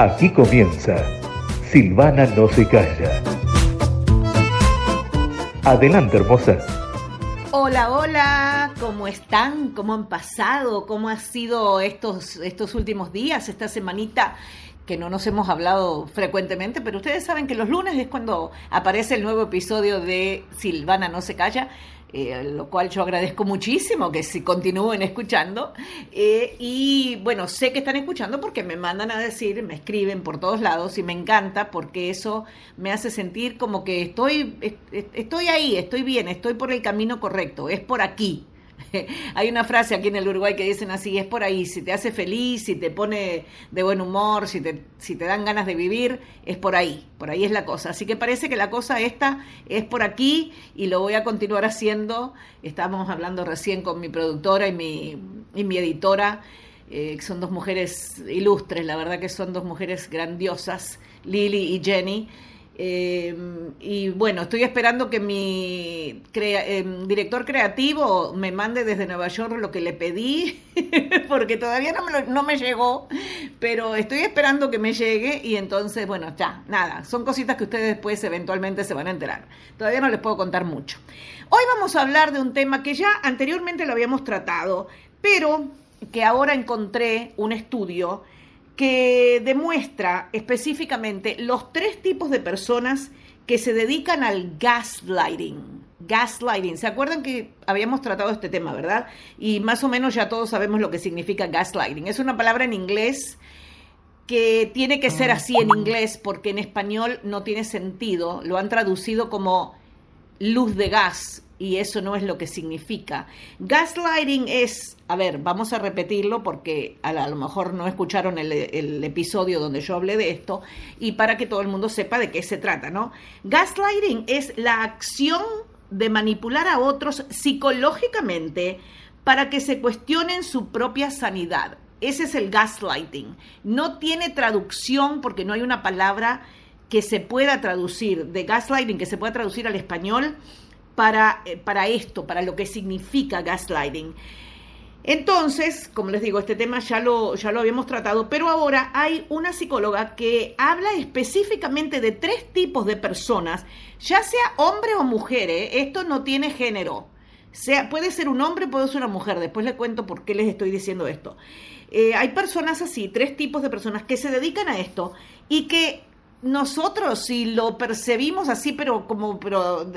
Aquí comienza Silvana no se calla. Adelante, hermosa. Hola, hola, ¿cómo están? ¿Cómo han pasado? ¿Cómo han sido estos, estos últimos días, esta semanita que no nos hemos hablado frecuentemente, pero ustedes saben que los lunes es cuando aparece el nuevo episodio de Silvana no se calla. Eh, lo cual yo agradezco muchísimo que si continúen escuchando. Eh, y bueno, sé que están escuchando porque me mandan a decir, me escriben por todos lados y me encanta porque eso me hace sentir como que estoy, estoy ahí, estoy bien, estoy por el camino correcto, es por aquí. Hay una frase aquí en el Uruguay que dicen así, es por ahí, si te hace feliz, si te pone de buen humor, si te, si te dan ganas de vivir, es por ahí, por ahí es la cosa. Así que parece que la cosa esta es por aquí y lo voy a continuar haciendo. Estamos hablando recién con mi productora y mi, y mi editora, eh, que son dos mujeres ilustres, la verdad que son dos mujeres grandiosas, Lily y Jenny. Eh, y bueno, estoy esperando que mi eh, director creativo me mande desde Nueva York lo que le pedí, porque todavía no me, no me llegó, pero estoy esperando que me llegue y entonces, bueno, ya, nada, son cositas que ustedes después eventualmente se van a enterar. Todavía no les puedo contar mucho. Hoy vamos a hablar de un tema que ya anteriormente lo habíamos tratado, pero que ahora encontré un estudio que demuestra específicamente los tres tipos de personas que se dedican al gaslighting. Gaslighting. ¿Se acuerdan que habíamos tratado este tema, verdad? Y más o menos ya todos sabemos lo que significa gaslighting. Es una palabra en inglés que tiene que ser así en inglés porque en español no tiene sentido. Lo han traducido como luz de gas y eso no es lo que significa. Gaslighting es, a ver, vamos a repetirlo porque a, lo mejor no escucharon el, episodio donde yo hablé de esto y para que todo el mundo sepa de qué se trata, ¿no? Gaslighting es la acción de manipular a otros psicológicamente para que se cuestionen su propia sanidad. Ese es el gaslighting. No tiene traducción porque no hay una palabra que se pueda traducir de gaslighting, que se pueda traducir al español para, eh, para esto, para lo que significa gaslighting. Entonces, como les digo, este tema ya lo, ya lo habíamos tratado, pero ahora hay una psicóloga que habla específicamente de tres tipos de personas, ya sea hombre o mujer, ¿eh? esto no tiene género. Sea, puede ser un hombre, puede ser una mujer, después les cuento por qué les estoy diciendo esto. Eh, hay personas así, tres tipos de personas que se dedican a esto y que nosotros, si lo percibimos así, pero como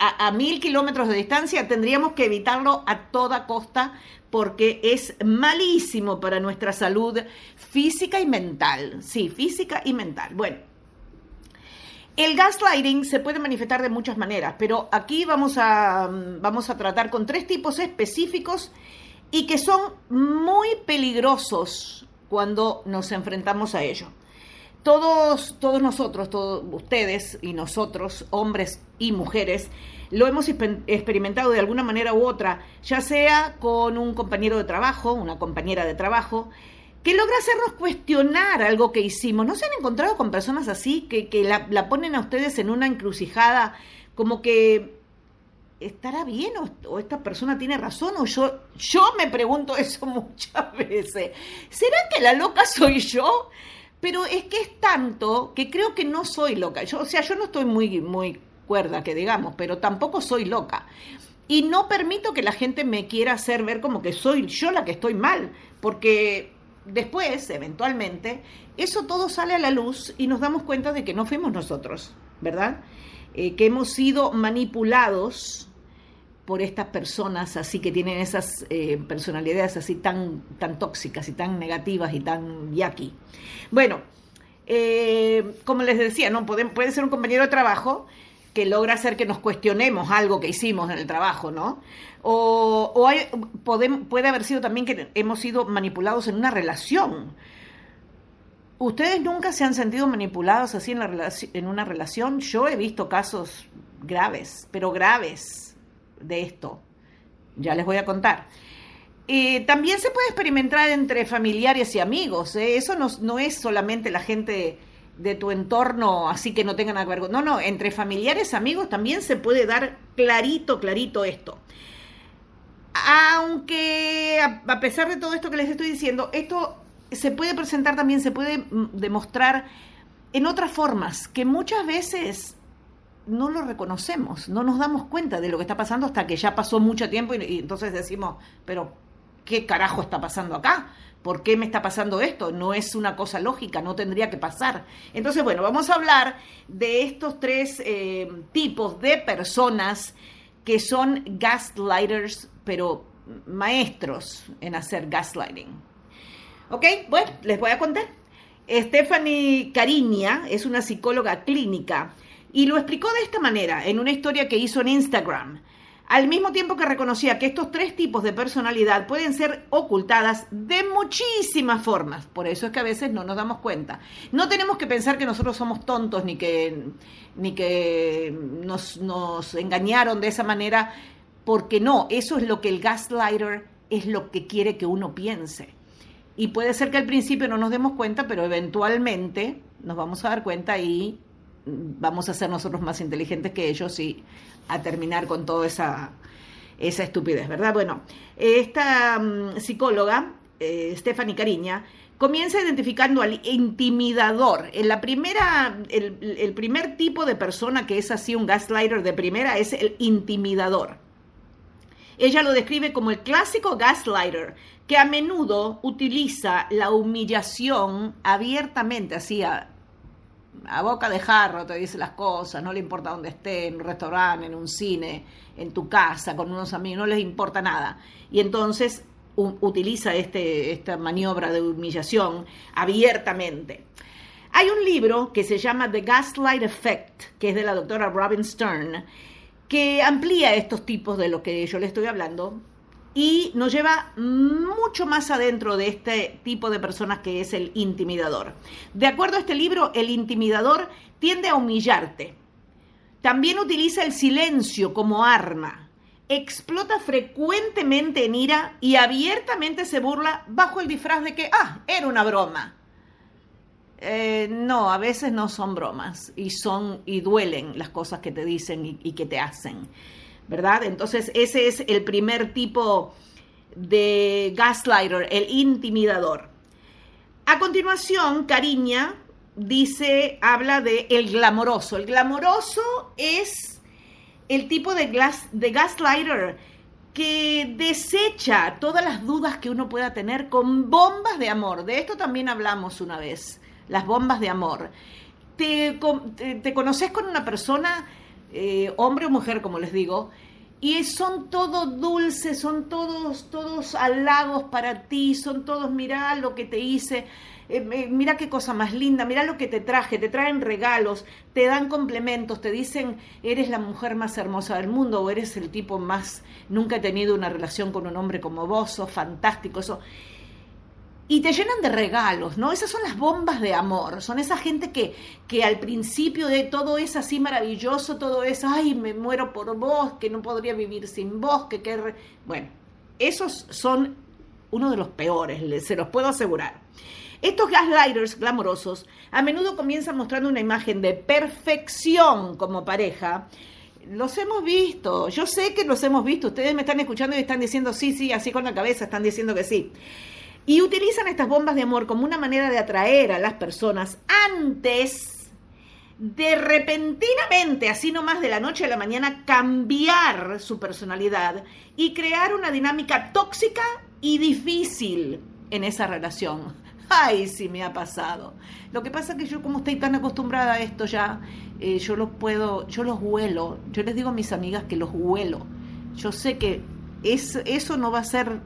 a, mil kilómetros de distancia, tendríamos que evitarlo a toda costa porque es malísimo para nuestra salud física y mental. Sí, física y mental. Bueno, el gaslighting se puede manifestar de muchas maneras, pero aquí vamos a, vamos a tratar con tres tipos específicos y que son muy peligrosos cuando nos enfrentamos a ello todos, todos nosotros, todos ustedes y nosotros, hombres y mujeres, lo hemos experimentado de alguna manera u otra, ya sea con un compañero de trabajo, una compañera de trabajo, que logra hacernos cuestionar algo que hicimos. ¿No se han encontrado con personas así que, la, ponen a ustedes en una encrucijada como que estará bien o, o, esta persona tiene razón o yo, yo me pregunto eso muchas veces. ¿Será que la loca soy yo? Pero es que es tanto que creo que no soy loca. Yo, o sea, yo no estoy muy, muy cuerda, que digamos, pero tampoco soy loca. Y no permito que la gente me quiera hacer ver como que soy yo la que estoy mal, porque después, eventualmente, eso todo sale a la luz y nos damos cuenta de que no fuimos nosotros, ¿verdad? Eh, que hemos sido manipulados por estas personas así que tienen esas eh, personalidades así tan, tan tóxicas y tan negativas y tan yaqui. Bueno, eh, como les decía, ¿no? Puede, puede ser un compañero de trabajo que logra hacer que nos cuestionemos algo que hicimos en el trabajo, ¿no? O, o hay, puede, puede haber sido también que hemos sido manipulados en una relación. ¿Ustedes nunca se han sentido manipulados así en, la, en una relación? Yo he visto casos graves, pero graves de esto. Ya les voy a contar. también se puede experimentar entre familiares y amigos. ¿eh? Eso no, no, es solamente la gente de tu entorno, así que no tengan algo. No, no, entre familiares, y amigos también se puede dar clarito, clarito esto. Aunque a pesar de todo esto que les estoy diciendo, esto se puede presentar también, se puede mm, demostrar en otras formas que muchas veces no lo reconocemos, no nos damos cuenta de lo que está pasando hasta que ya pasó mucho tiempo y, entonces decimos, pero ¿qué carajo está pasando acá? ¿Por qué me está pasando esto? No es una cosa lógica, no tendría que pasar. Entonces, bueno, vamos a hablar de estos tres eh, tipos de personas que son gaslighters, pero maestros en hacer gaslighting. ¿Ok? Bueno, les voy a contar. Stephanie Cariña es una psicóloga clínica y lo explicó de esta manera en una historia que hizo en Instagram. Al mismo tiempo que reconocía que estos tres tipos de personalidad pueden ser ocultadas de muchísimas formas. Por eso es que a veces no nos damos cuenta. No tenemos que pensar que nosotros somos tontos ni que, ni que nos, nos engañaron de esa manera, porque no, eso es lo que el gaslighter es lo que quiere que uno piense. Y puede ser que al principio no nos demos cuenta, pero eventualmente nos vamos a dar cuenta y vamos a ser nosotros más inteligentes que ellos y a terminar con toda esa, esa estupidez, ¿verdad? Bueno, esta mm, psicóloga, eh, Stephanie Cariña, comienza identificando al intimidador. En la primera, el, el, primer tipo de persona que es así un gaslighter de primera es el intimidador. Ella lo describe como el clásico gaslighter, que a menudo utiliza la humillación abiertamente, así a, a boca de jarro te dice las cosas, no le importa dónde esté, en un restaurante, en un cine, en tu casa, con unos amigos, no les importa nada. Y entonces utiliza este, esta maniobra de humillación abiertamente. Hay un libro que se llama The Gaslight Effect, que es de la doctora Robin Stern, que amplía estos tipos de lo que yo le estoy hablando y nos lleva mucho más adentro de este tipo de personas que es el intimidador. De acuerdo a este libro, el intimidador tiende a humillarte. También utiliza el silencio como arma. Explota frecuentemente en ira y abiertamente se burla bajo el disfraz de que, ah, era una broma. Eh, no, a veces no son bromas y son y duelen las cosas que te dicen y que te hacen. ¿Verdad? Entonces ese es el primer tipo de gaslighter, el intimidador. A continuación, Cariña dice, habla de el glamoroso. El glamoroso es el tipo de, de gaslighter que desecha todas las dudas que uno pueda tener con bombas de amor. De esto también hablamos una vez, las bombas de amor. Te, te conoces con una persona eh, hombre o mujer, como les digo, y son todos dulces, son todos, todos halagos para ti, son todos, mira lo que te hice, eh, mira qué cosa más linda, mira lo que te traje, te traen regalos, te dan complementos, te dicen, eres la mujer más hermosa del mundo o eres el tipo más, nunca he tenido una relación con un hombre como vos, sos fantástico, eso y te llenan de regalos, ¿no? Esas son las bombas de amor, son esa gente que, que al principio de todo es así maravilloso, todo es, ay, me muero por vos, que no podría vivir sin vos, que... que Bueno, esos son uno de los peores, se los puedo asegurar. Estos gaslighters glamorosos a menudo comienzan mostrando una imagen de perfección como pareja. Los hemos visto, yo sé que los hemos visto, ustedes me están escuchando y están diciendo sí, sí, así con la cabeza, están diciendo que sí. Y utilizan estas bombas de amor como una manera de atraer a las personas antes de repentinamente, así nomás de la noche a la mañana, cambiar su personalidad y crear una dinámica tóxica y difícil en esa relación. Ay, sí me ha pasado. Lo que pasa es que yo como estoy tan acostumbrada a esto ya, eh, yo los puedo, yo los huelo. Yo les digo a mis amigas que los huelo. Yo sé que es, eso no va a ser,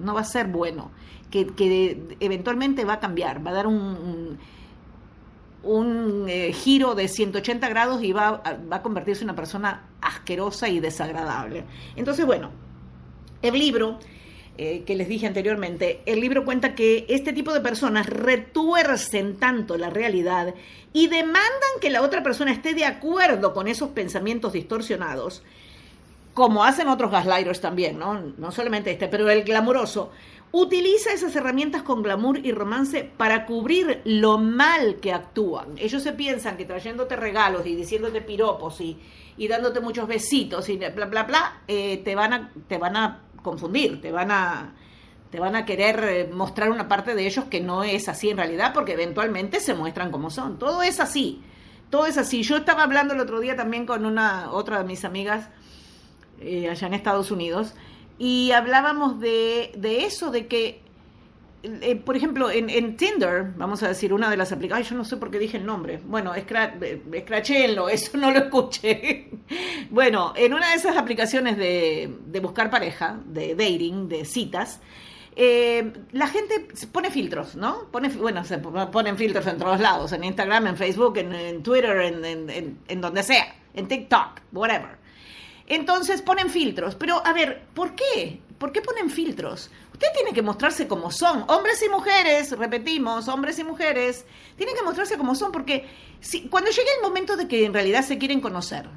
no va a ser bueno que, eventualmente va a cambiar, va a dar un, un, eh, giro de 180 grados y va, va a convertirse en una persona asquerosa y desagradable. Entonces, bueno, el libro eh, que les dije anteriormente, el libro cuenta que este tipo de personas retuercen tanto la realidad y demandan que la otra persona esté de acuerdo con esos pensamientos distorsionados, como hacen otros gaslighters también, ¿no? No solamente este, pero el glamuroso, utiliza esas herramientas con glamour y romance para cubrir lo mal que actúan. Ellos se piensan que trayéndote regalos y diciéndote piropos y, dándote muchos besitos y bla, bla, bla, eh, te, van a, te van a confundir, te van a, te van a querer eh, mostrar una parte de ellos que no es así en realidad, porque eventualmente se muestran como son. Todo es así, todo es así. Yo estaba hablando el otro día también con una otra de mis amigas eh, allá en Estados Unidos y hablábamos de, de eso, de que eh, por ejemplo, en, Tinder, vamos a decir, una de las aplicaciones, yo no sé por qué dije el nombre, bueno, escrachenlo, eso no lo escuché. bueno, en una de esas aplicaciones de, de buscar pareja, de dating, de citas, eh, la gente pone filtros, ¿no? Pone, bueno, se ponen filtros en todos lados, en Instagram, en Facebook, en, Twitter, en, en donde sea, en TikTok, whatever. Entonces ponen filtros, pero a ver, ¿por qué? ¿Por qué ponen filtros? Usted tiene que mostrarse como son. Hombres y mujeres, repetimos, hombres y mujeres, tienen que mostrarse como son porque si, cuando llegue el momento de que en realidad se quieren conocer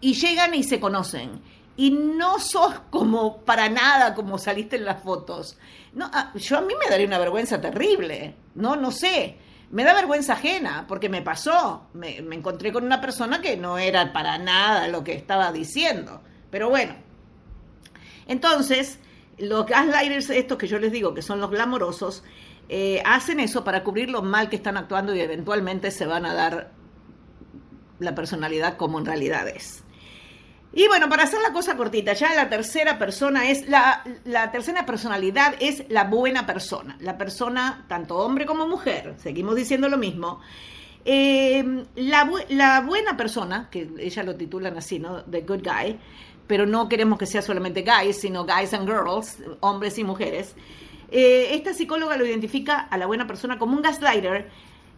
y llegan y se conocen y no sos como para nada como saliste en las fotos. No, ah, yo a mí me daría una vergüenza terrible. No, no sé. Me da vergüenza ajena porque me pasó. Me, encontré con una persona que no era para nada lo que estaba diciendo. Pero bueno. Entonces, los gaslighters, estos que yo les digo que son los glamorosos, eh, hacen eso para cubrir lo mal que están actuando y eventualmente se van a dar la personalidad como en realidad es. Y bueno, para hacer la cosa cortita, ya la tercera persona es, la, la, tercera personalidad es la buena persona. La persona, tanto hombre como mujer, seguimos diciendo lo mismo. Eh, la, la, buena persona, que ella lo titulan así, ¿no? The Good Guy, pero no queremos que sea solamente guys, sino guys and girls, hombres y mujeres. Eh, esta psicóloga lo identifica a la buena persona como un gaslighter,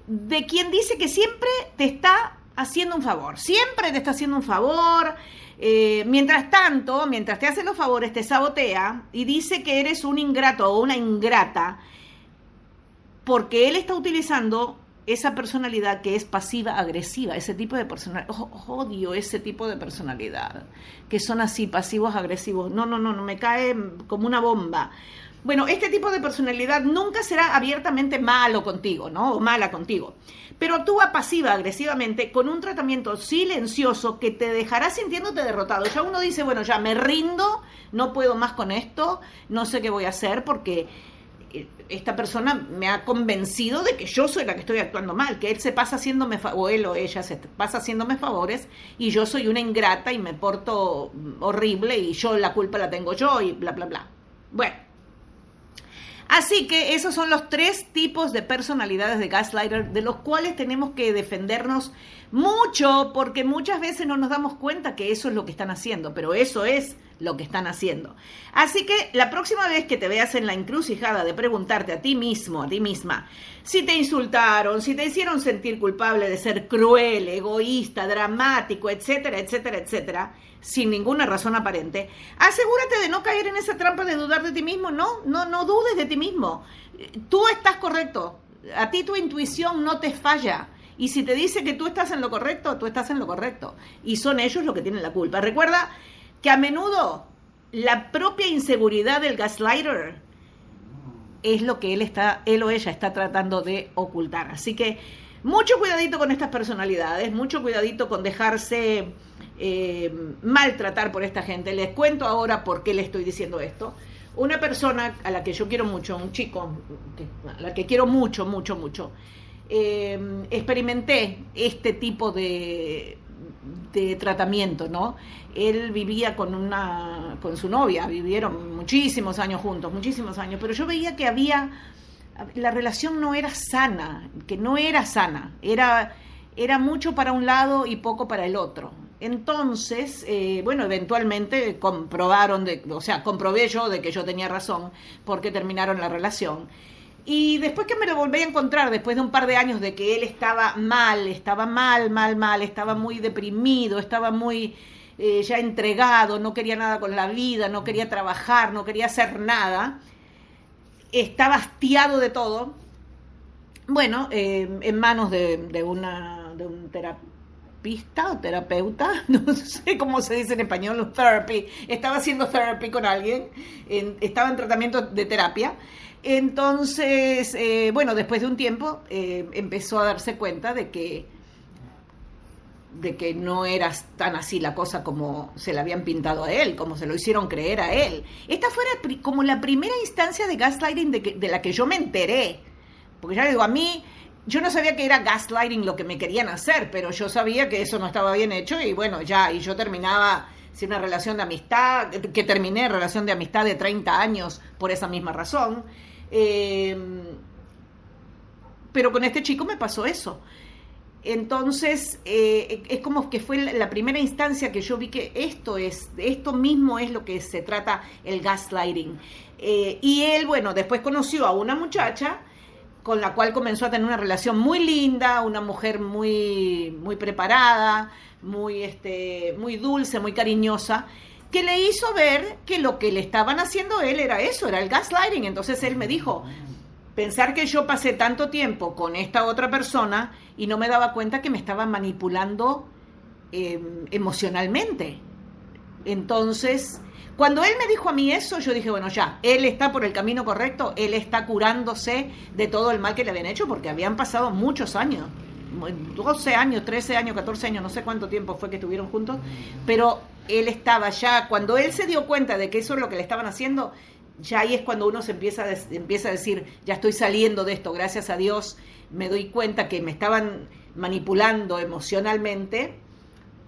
de quien dice que siempre te está haciendo un favor, siempre te está haciendo un favor, eh, mientras tanto, mientras te hace los favores, te sabotea y dice que eres un ingrato o una ingrata porque él está utilizando esa personalidad que es pasiva agresiva, ese tipo de personalidad, odio ese tipo de personalidad, que son así pasivos agresivos. No, no, no, no me cae como una bomba. Bueno, este tipo de personalidad nunca será abiertamente malo contigo, ¿no? O mala contigo pero actúa pasiva, agresivamente, con un tratamiento silencioso que te dejará sintiéndote derrotado. Ya uno dice, bueno, ya me rindo, no puedo más con esto, no sé qué voy a hacer porque eh, esta persona me ha convencido de que yo soy la que estoy actuando mal, que él se pasa haciéndome, o él o ella se pasa haciéndome favores y yo soy una ingrata y me porto horrible y yo la culpa la tengo yo y bla, bla, bla. Bueno. Así que esos son los tres tipos de personalidades de gaslighter de los cuales tenemos que defendernos mucho porque muchas veces no nos damos cuenta que eso es lo que están haciendo, pero eso es lo que están haciendo. Así que la próxima vez que te veas en la encrucijada de preguntarte a ti mismo, a ti misma, si te insultaron, si te hicieron sentir culpable de ser cruel, egoísta, dramático, etcétera, etcétera, etcétera, sin ninguna razón aparente, asegúrate de no caer en esa trampa de dudar de ti mismo. No, no, no dudes de ti mismo. Tú estás correcto. A ti tu intuición no te falla. Y si te dice que tú estás en lo correcto, tú estás en lo correcto. Y son ellos los que tienen la culpa. Recuerda que a menudo la propia inseguridad del gaslighter es lo que él está, él o ella está tratando de ocultar. Así que mucho cuidadito con estas personalidades, mucho cuidadito con dejarse eh, maltratar por esta gente. Les cuento ahora por qué le estoy diciendo esto. Una persona a la que yo quiero mucho, un chico, a la que quiero mucho, mucho, mucho, eh, experimenté este tipo de, de tratamiento, ¿no? Él vivía con una, con su novia, vivieron muchísimos años juntos, muchísimos años, pero yo veía que había, la relación no era sana, que no era sana, era, era mucho para un lado y poco para el otro. Entonces, eh, bueno, eventualmente comprobaron, de, o sea, comprobé yo de que yo tenía razón porque terminaron la relación. Y después que me lo volví a encontrar, después de un par de años de que él estaba mal, estaba mal, mal, mal, estaba muy deprimido, estaba muy eh, ya entregado, no quería nada con la vida, no quería trabajar, no quería hacer nada, estaba hastiado de todo. Bueno, eh, en manos de, de, una, de un terapeuta o terapeuta, no sé cómo se dice en español, therapy, estaba haciendo therapy con alguien, estaba en tratamiento de terapia. Entonces, eh, bueno, después de un tiempo eh, empezó a darse cuenta de que de que no era tan así la cosa como se la habían pintado a él, como se lo hicieron creer a él. Esta fue como la primera instancia de gaslighting de, de la que yo me enteré. Porque ya digo, a mí, yo no sabía que era gaslighting lo que me querían hacer, pero yo sabía que eso no estaba bien hecho y bueno, ya, y yo terminaba sin una relación de amistad, que terminé relación de amistad de 30 años por esa misma razón. Eh, pero con este chico me pasó eso. Entonces, eh, es como que fue la primera instancia que yo vi que esto es, esto mismo es lo que se trata el gaslighting. Eh, y él, bueno, después conoció a una muchacha con la cual comenzó a tener una relación muy linda, una mujer muy, muy preparada, muy, este, muy dulce, muy cariñosa, que le hizo ver que lo que le estaban haciendo él era eso, era el gaslighting. Entonces él me dijo, pensar que yo pasé tanto tiempo con esta otra persona y no me daba cuenta que me estaba manipulando em, emocionalmente. Entonces, cuando él me dijo a mí eso, yo dije, bueno, ya, él está por el camino correcto, él está curándose de todo el mal que le habían hecho, porque habían pasado muchos años, 12 años, 13 años, 14 años, no sé cuánto tiempo fue que estuvieron juntos, pero él estaba ya, cuando él se dio cuenta de que eso es lo que le estaban haciendo, ya ahí es cuando uno se empieza a, empieza a decir, ya estoy saliendo de esto, gracias a Dios me doy cuenta que me estaban manipulando emocionalmente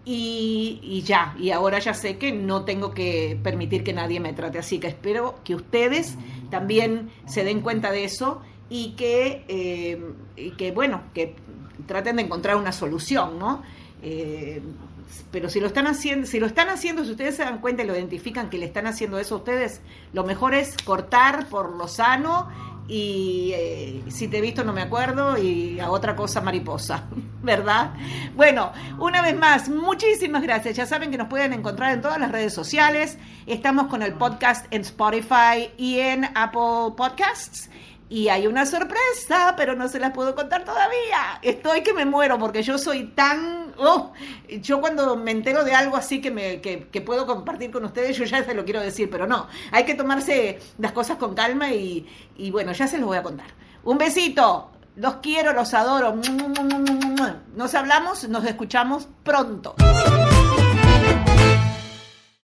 y, ya, y ahora ya sé que no tengo que permitir que nadie me trate así, que espero que ustedes también se den cuenta de eso y que, eh, que bueno, que traten de encontrar una solución, ¿no? Eh, pero si lo están haciendo, si lo están haciendo, si ustedes se dan cuenta y lo identifican que le están haciendo eso a ustedes, lo mejor es cortar por lo sano y eh, si te he visto no me acuerdo y a otra cosa mariposa, ¿verdad? Bueno, una vez más, muchísimas gracias. Ya saben que nos pueden encontrar en todas las redes sociales. Estamos con el podcast en Spotify y en Apple Podcasts. Y hay una sorpresa, pero no se las puedo contar todavía. Estoy que me muero porque yo soy tan... Oh, yo cuando me entero de algo así que, me, que, puedo compartir con ustedes, yo ya se lo quiero decir, pero no, hay que tomarse las cosas con calma y, y bueno, ya se los voy a contar. Un besito, los quiero, los adoro. Nos hablamos, nos escuchamos pronto.